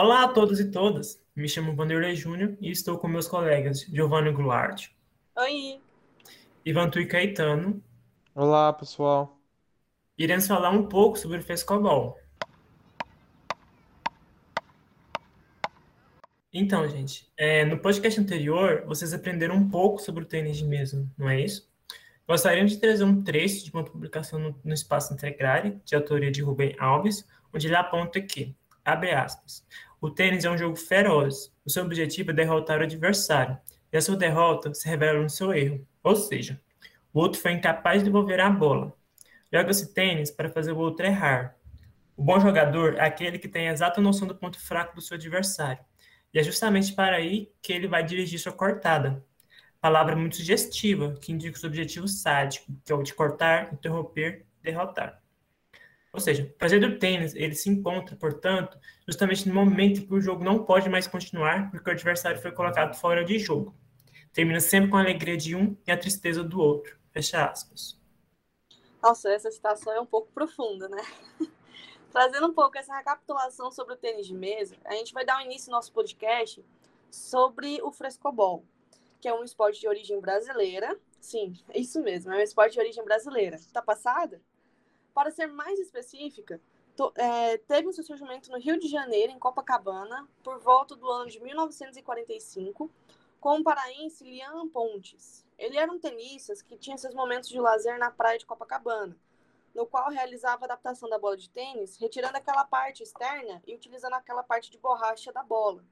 Olá a todos e todas. Me chamo Vanderlei Júnior e estou com meus colegas Giovanni Goulart. Oi. Ivan Tui Caetano. Olá, pessoal. Iremos falar um pouco sobre o frescobol. Então, gente, é, no podcast anterior, vocês aprenderam um pouco sobre o tênis de mesa, não é isso? Gostaríamos de trazer um trecho de uma publicação no, no Espaço Integrare, de autoria de Rubem Alves, onde ele aponta que, abre aspas, o tênis é um jogo feroz, o seu objetivo é derrotar o adversário, e a sua derrota se revela no seu erro, ou seja, o outro foi incapaz de devolver a bola. Joga-se tênis para fazer o outro errar. O bom jogador é aquele que tem a exata noção do ponto fraco do seu adversário, e é justamente para aí que ele vai dirigir sua cortada. Palavra muito sugestiva, que indica os objetivos sádicos, que é o de cortar, interromper, derrotar. Ou seja, o prazer do tênis, ele se encontra, portanto, justamente no momento em que o jogo não pode mais continuar, porque o adversário foi colocado fora de jogo. Termina sempre com a alegria de um e a tristeza do outro. Fecha aspas. Nossa, essa citação é um pouco profunda, né? Trazendo um pouco essa recapitulação sobre o tênis de mesa, a gente vai dar um início no nosso podcast sobre o frescobol, que é um esporte de origem brasileira. Sim, é isso mesmo, é um esporte de origem brasileira. Tá passada? Para ser mais específica, to, é, teve o seu surgimento no Rio de Janeiro, em Copacabana, por volta do ano de 1945, com o paraense Lian Pontes. Ele era um tenista que tinha seus momentos de lazer na praia de Copacabana, no qual realizava a adaptação da bola de tênis, retirando aquela parte externa e utilizando aquela parte de borracha da bola,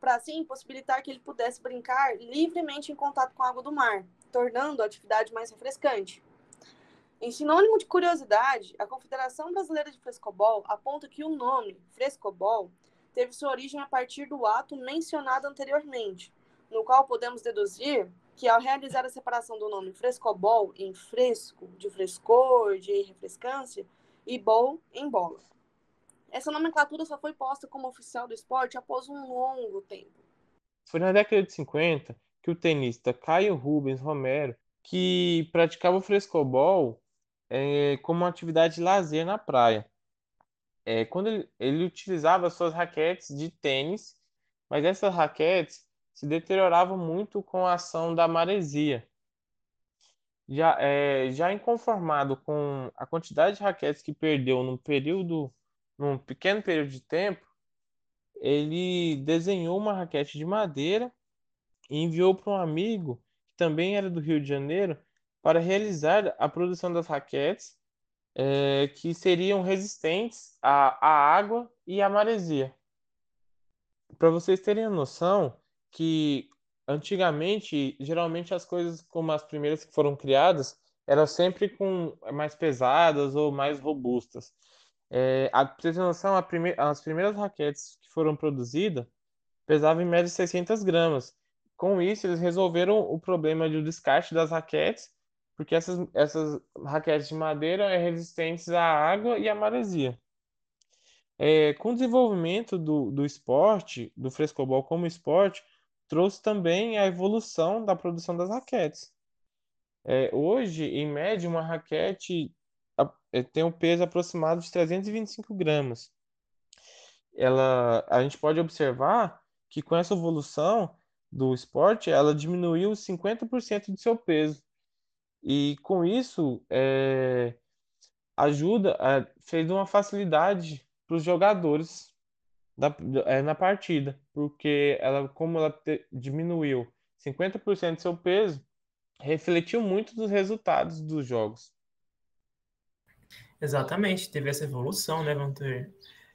para assim possibilitar que ele pudesse brincar livremente em contato com a água do mar, tornando a atividade mais refrescante. Em sinônimo de curiosidade, a Confederação Brasileira de Frescobol aponta que o nome frescobol teve sua origem a partir do ato mencionado anteriormente, no qual podemos deduzir que ao realizar a separação do nome frescobol em fresco, de frescor, de refrescância, e bol em bola. Essa nomenclatura só foi posta como oficial do esporte após um longo tempo. Foi na década de 50 que o tenista Caio Rubens Romero, que praticava o frescobol é, como uma atividade de lazer na praia. É, quando ele, ele utilizava suas raquetes de tênis, mas essas raquetes se deterioravam muito com a ação da maresia. Já, é, já inconformado com a quantidade de raquetes que perdeu num período, num pequeno período de tempo, ele desenhou uma raquete de madeira e enviou para um amigo, que também era do Rio de Janeiro, para realizar a produção das raquetes é, que seriam resistentes à, à água e à maresia. Para vocês terem a noção, que antigamente, geralmente as coisas como as primeiras que foram criadas eram sempre com mais pesadas ou mais robustas. É, a, pra ter noção, prime as primeiras raquetes que foram produzidas pesavam em média 600 gramas. Com isso, eles resolveram o problema do descarte das raquetes, porque essas, essas raquetes de madeira são resistentes à água e à maresia. É, com o desenvolvimento do, do esporte, do frescobol como esporte, trouxe também a evolução da produção das raquetes. É, hoje, em média, uma raquete é, tem um peso aproximado de 325 gramas. Ela, a gente pode observar que com essa evolução do esporte, ela diminuiu 50% do seu peso. E com isso, é, ajuda, é, fez uma facilidade para os jogadores da, é, na partida, porque ela, como ela te, diminuiu 50% do seu peso, refletiu muito dos resultados dos jogos. Exatamente, teve essa evolução, né, Vantur?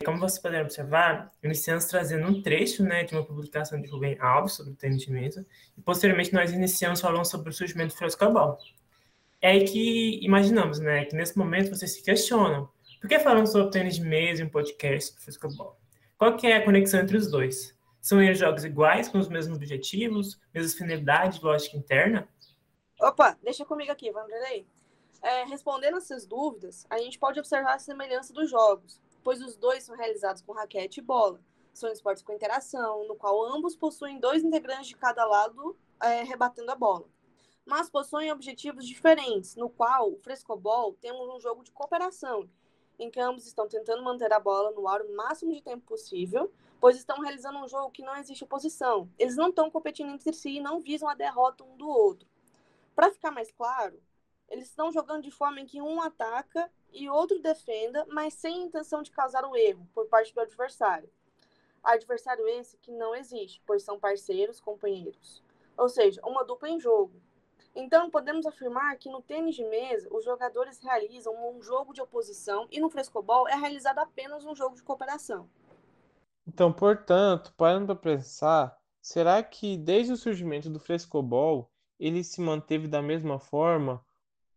Como vocês puderam observar, iniciamos trazendo um trecho né, de uma publicação de Rubem Alves sobre o tênis de mesa, e posteriormente nós iniciamos falando sobre o surgimento do frescobol. É aí que imaginamos, né, que nesse momento vocês se questionam, por que falamos sobre tênis de mesa em um podcast de frescobol? Qual que é a conexão entre os dois? São eles jogos iguais, com os mesmos objetivos, mesmas finalidades, lógica interna? Opa, deixa comigo aqui, Vanderlei. É, respondendo essas dúvidas, a gente pode observar a semelhança dos jogos, pois os dois são realizados com raquete e bola. São esportes com interação, no qual ambos possuem dois integrantes de cada lado é, rebatendo a bola. Mas possuem objetivos diferentes, no qual o frescobol temos um jogo de cooperação, em que ambos estão tentando manter a bola no ar o máximo de tempo possível, pois estão realizando um jogo que não existe oposição. Eles não estão competindo entre si e não visam a derrota um do outro. Para ficar mais claro, eles estão jogando de forma em que um ataca e outro defenda, mas sem intenção de causar o erro por parte do adversário. Adversário esse que não existe, pois são parceiros, companheiros. Ou seja, uma dupla em jogo. Então, podemos afirmar que no tênis de mesa, os jogadores realizam um jogo de oposição e no frescobol é realizado apenas um jogo de cooperação. Então, portanto, parando para pensar, será que desde o surgimento do frescobol ele se manteve da mesma forma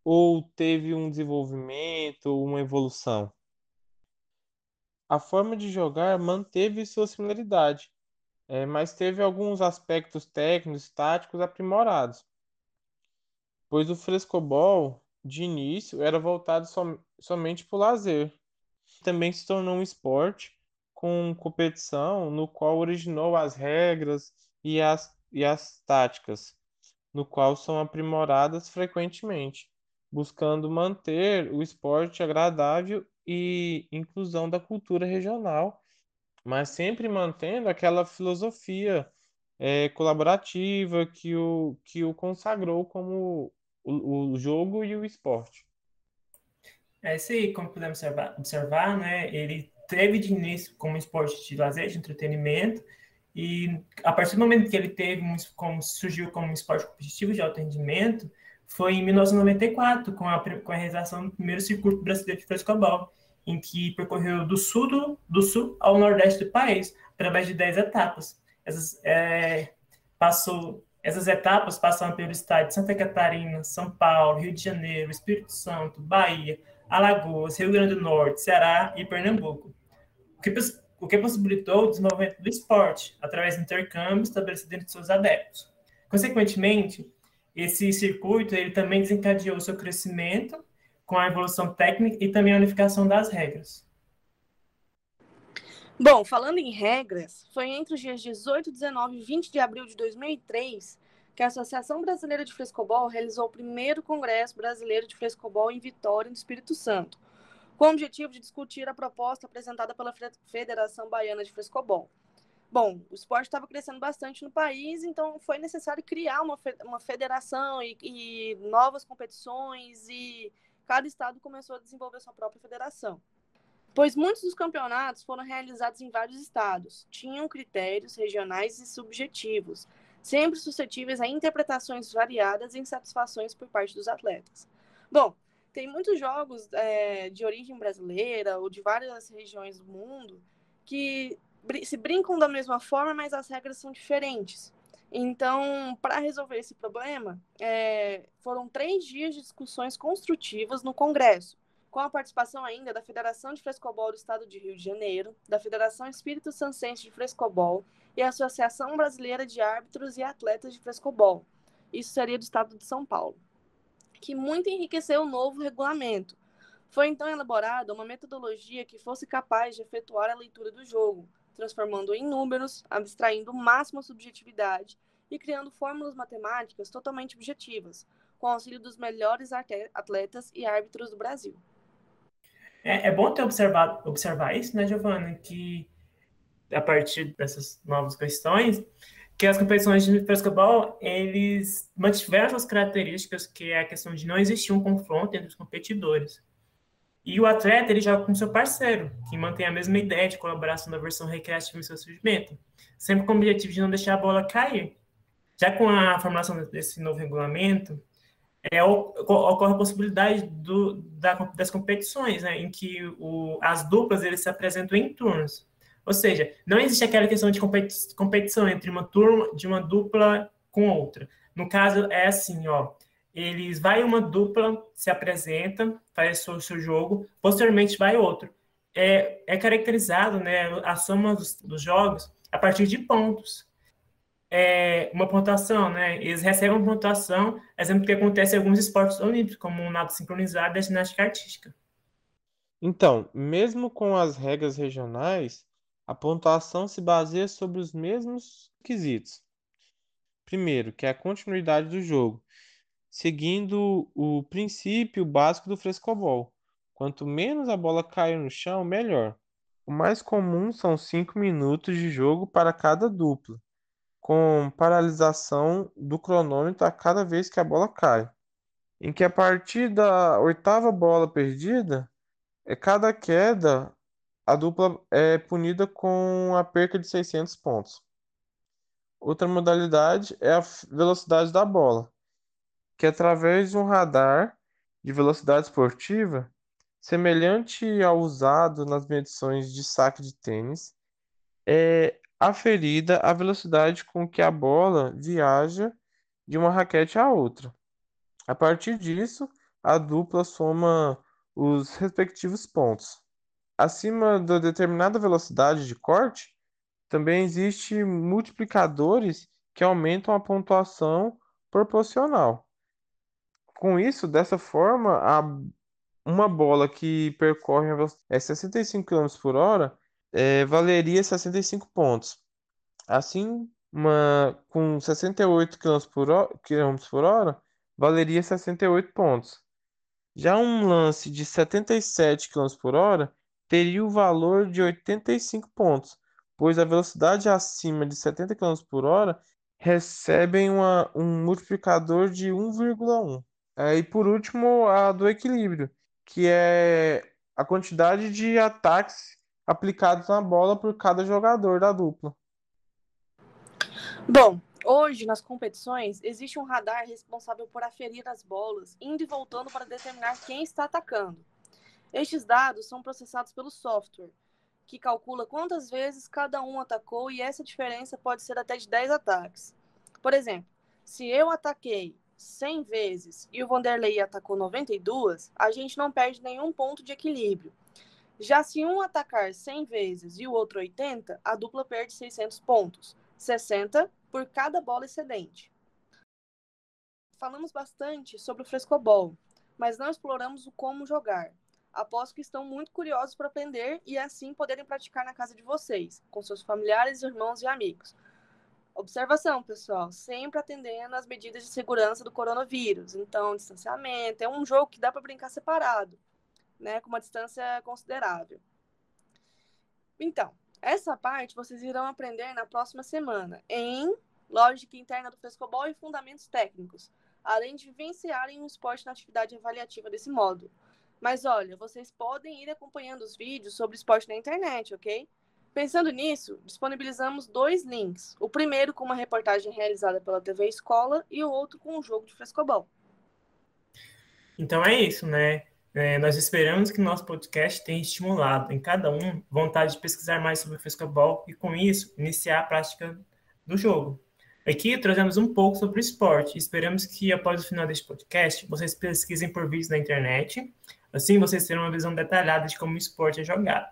ou teve um desenvolvimento, uma evolução? A forma de jogar manteve sua similaridade, é, mas teve alguns aspectos técnicos táticos aprimorados, pois o frescobol, de início, era voltado som somente para o lazer. Também se tornou um esporte com competição no qual originou as regras e as, e as táticas, no qual são aprimoradas frequentemente buscando manter o esporte agradável e inclusão da cultura regional, mas sempre mantendo aquela filosofia é, colaborativa que o, que o consagrou como o, o jogo e o esporte. É, se, como podemos observar, observar, né, ele teve de início como esporte de lazer, de entretenimento, e a partir do momento que ele teve como surgiu como esporte competitivo de alto rendimento, foi em 1994, com a, com a realização do primeiro circuito brasileiro de frescobol, em que percorreu do sul, do, do sul ao nordeste do país, através de 10 etapas. Essas, é, passou, essas etapas passaram pelo estado de Santa Catarina, São Paulo, Rio de Janeiro, Espírito Santo, Bahia, Alagoas, Rio Grande do Norte, Ceará e Pernambuco. O que, o que possibilitou o desenvolvimento do esporte, através de intercâmbios estabelecidos entre seus adeptos. Consequentemente, esse circuito ele também desencadeou seu crescimento com a evolução técnica e também a unificação das regras. Bom, falando em regras, foi entre os dias 18, 19 e 20 de abril de 2003 que a Associação Brasileira de Frescobol realizou o primeiro Congresso Brasileiro de Frescobol em Vitória, no Espírito Santo, com o objetivo de discutir a proposta apresentada pela Federação Baiana de Frescobol. Bom, o esporte estava crescendo bastante no país, então foi necessário criar uma, uma federação e, e novas competições, e cada estado começou a desenvolver sua própria federação. Pois muitos dos campeonatos foram realizados em vários estados, tinham critérios regionais e subjetivos, sempre suscetíveis a interpretações variadas e insatisfações por parte dos atletas. Bom, tem muitos jogos é, de origem brasileira ou de várias regiões do mundo que se brincam da mesma forma, mas as regras são diferentes. Então, para resolver esse problema, é, foram três dias de discussões construtivas no Congresso, com a participação ainda da Federação de Frescobol do Estado de Rio de Janeiro, da Federação Espírito Sancense de Frescobol e a Associação Brasileira de Árbitros e Atletas de Frescobol. Isso seria do Estado de São Paulo, que muito enriqueceu o novo regulamento. Foi então elaborada uma metodologia que fosse capaz de efetuar a leitura do jogo, transformando em números, abstraindo o máximo a subjetividade e criando fórmulas matemáticas totalmente objetivas, com auxílio dos melhores atletas e árbitros do Brasil. É, é bom ter observado observar isso, né, Giovana, que a partir dessas novas questões, que as competições de frescobol, eles mantiveram suas características, que é a questão de não existir um confronto entre os competidores. E o atleta, ele joga com seu parceiro, que mantém a mesma ideia de colaboração da versão recreativa em seu surgimento, sempre com o objetivo de não deixar a bola cair. Já com a formulação desse novo regulamento, é, ocorre a possibilidade do, da, das competições, né, em que o, as duplas eles se apresentam em turnos. Ou seja, não existe aquela questão de competi competição entre uma turma de uma dupla com outra. No caso, é assim, ó, eles vai uma dupla, se apresenta, faz o seu jogo, posteriormente vai outro. É, é caracterizado né, a soma dos, dos jogos a partir de pontos. É uma pontuação, né? Eles recebem uma pontuação, exemplo que acontece em alguns esportes olímpicos, como o nado sincronizado e a ginástica artística. Então, mesmo com as regras regionais, a pontuação se baseia sobre os mesmos quesitos. Primeiro, que é a continuidade do jogo seguindo o princípio básico do frescobol. Quanto menos a bola cair no chão, melhor. O mais comum são 5 minutos de jogo para cada dupla, com paralisação do cronômetro a cada vez que a bola cai, em que a partir da oitava bola perdida, é cada queda a dupla é punida com a perca de 600 pontos. Outra modalidade é a velocidade da bola, que através de um radar de velocidade esportiva, semelhante ao usado nas medições de saque de tênis, é aferida a velocidade com que a bola viaja de uma raquete a outra. A partir disso, a dupla soma os respectivos pontos. Acima da determinada velocidade de corte, também existem multiplicadores que aumentam a pontuação proporcional. Com isso, dessa forma, a, uma bola que percorre a 65 km por hora é, valeria 65 pontos. Assim, uma, com 68 km por, hora, km por hora, valeria 68 pontos. Já um lance de 77 km por hora teria o valor de 85 pontos, pois a velocidade acima de 70 km por hora recebem uma, um multiplicador de 1,1. É, e por último, a do equilíbrio, que é a quantidade de ataques aplicados na bola por cada jogador da dupla. Bom, hoje nas competições existe um radar responsável por aferir as bolas, indo e voltando para determinar quem está atacando. Estes dados são processados pelo software, que calcula quantas vezes cada um atacou e essa diferença pode ser até de 10 ataques. Por exemplo, se eu ataquei 100 vezes e o Vanderlei atacou 92, a gente não perde nenhum ponto de equilíbrio. Já se um atacar 100 vezes e o outro 80, a dupla perde 600 pontos, 60 por cada bola excedente. Falamos bastante sobre o frescobol, mas não exploramos o como jogar. Aposto que estão muito curiosos para aprender e assim poderem praticar na casa de vocês, com seus familiares, irmãos e amigos. Observação, pessoal, sempre atendendo às medidas de segurança do coronavírus. Então, distanciamento, é um jogo que dá para brincar separado, né, com uma distância considerável. Então, essa parte vocês irão aprender na próxima semana em Lógica Interna do Frescobol e Fundamentos Técnicos, além de vivenciarem o esporte na atividade avaliativa desse módulo. Mas olha, vocês podem ir acompanhando os vídeos sobre esporte na internet, ok? Pensando nisso, disponibilizamos dois links. O primeiro com uma reportagem realizada pela TV Escola e o outro com um jogo de frescobol. Então é isso, né? É, nós esperamos que nosso podcast tenha estimulado em cada um vontade de pesquisar mais sobre o frescobol e, com isso, iniciar a prática do jogo. Aqui trazemos um pouco sobre o esporte. Esperamos que, após o final deste podcast, vocês pesquisem por vídeos na internet Assim, vocês terão uma visão detalhada de como o esporte é jogado.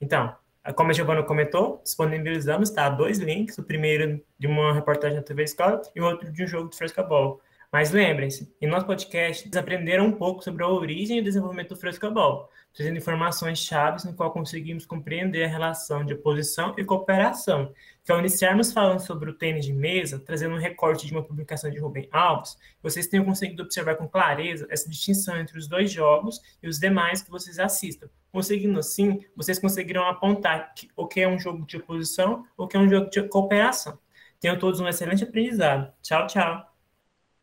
Então, como a Giovana comentou, disponibilizamos tá, dois links, o primeiro de uma reportagem da TV Escola e o outro de um jogo de frescobol. Mas lembrem-se, em nosso podcast, eles aprenderam um pouco sobre a origem e o desenvolvimento do frescobol, trazendo informações chaves no qual conseguimos compreender a relação de oposição e cooperação, que ao iniciarmos falando sobre o tênis de mesa, trazendo um recorte de uma publicação de Rubem Alves, vocês tenham conseguido observar com clareza essa distinção entre os dois jogos e os demais que vocês assistam. Conseguindo assim, vocês conseguirão apontar o que é um jogo de oposição ou o que é um jogo de cooperação. Tenham todos um excelente aprendizado. Tchau, tchau.